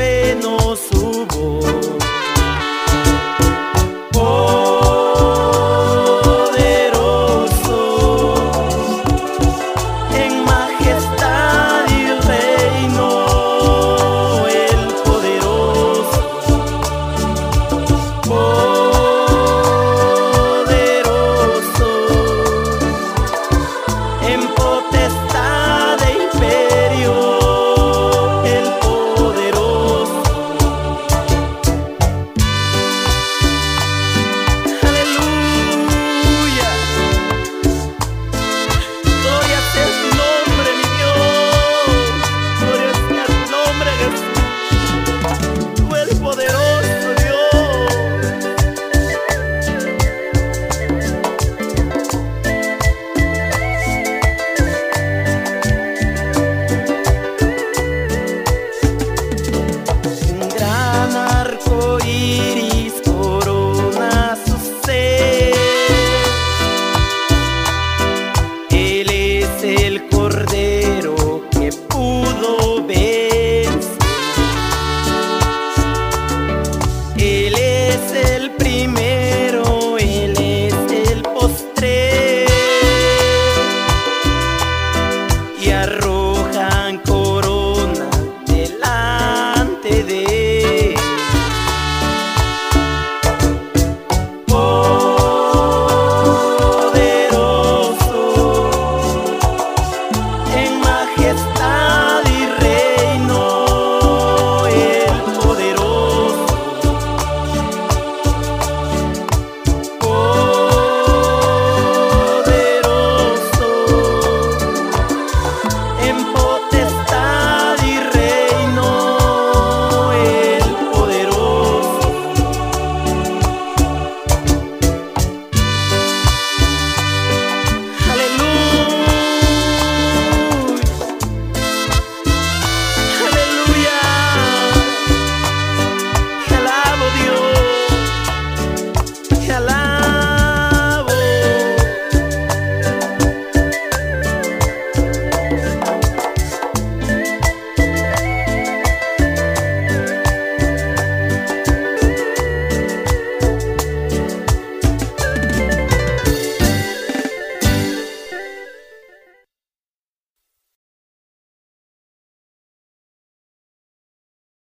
noveno subo. el cordero que pudo vencer. Él es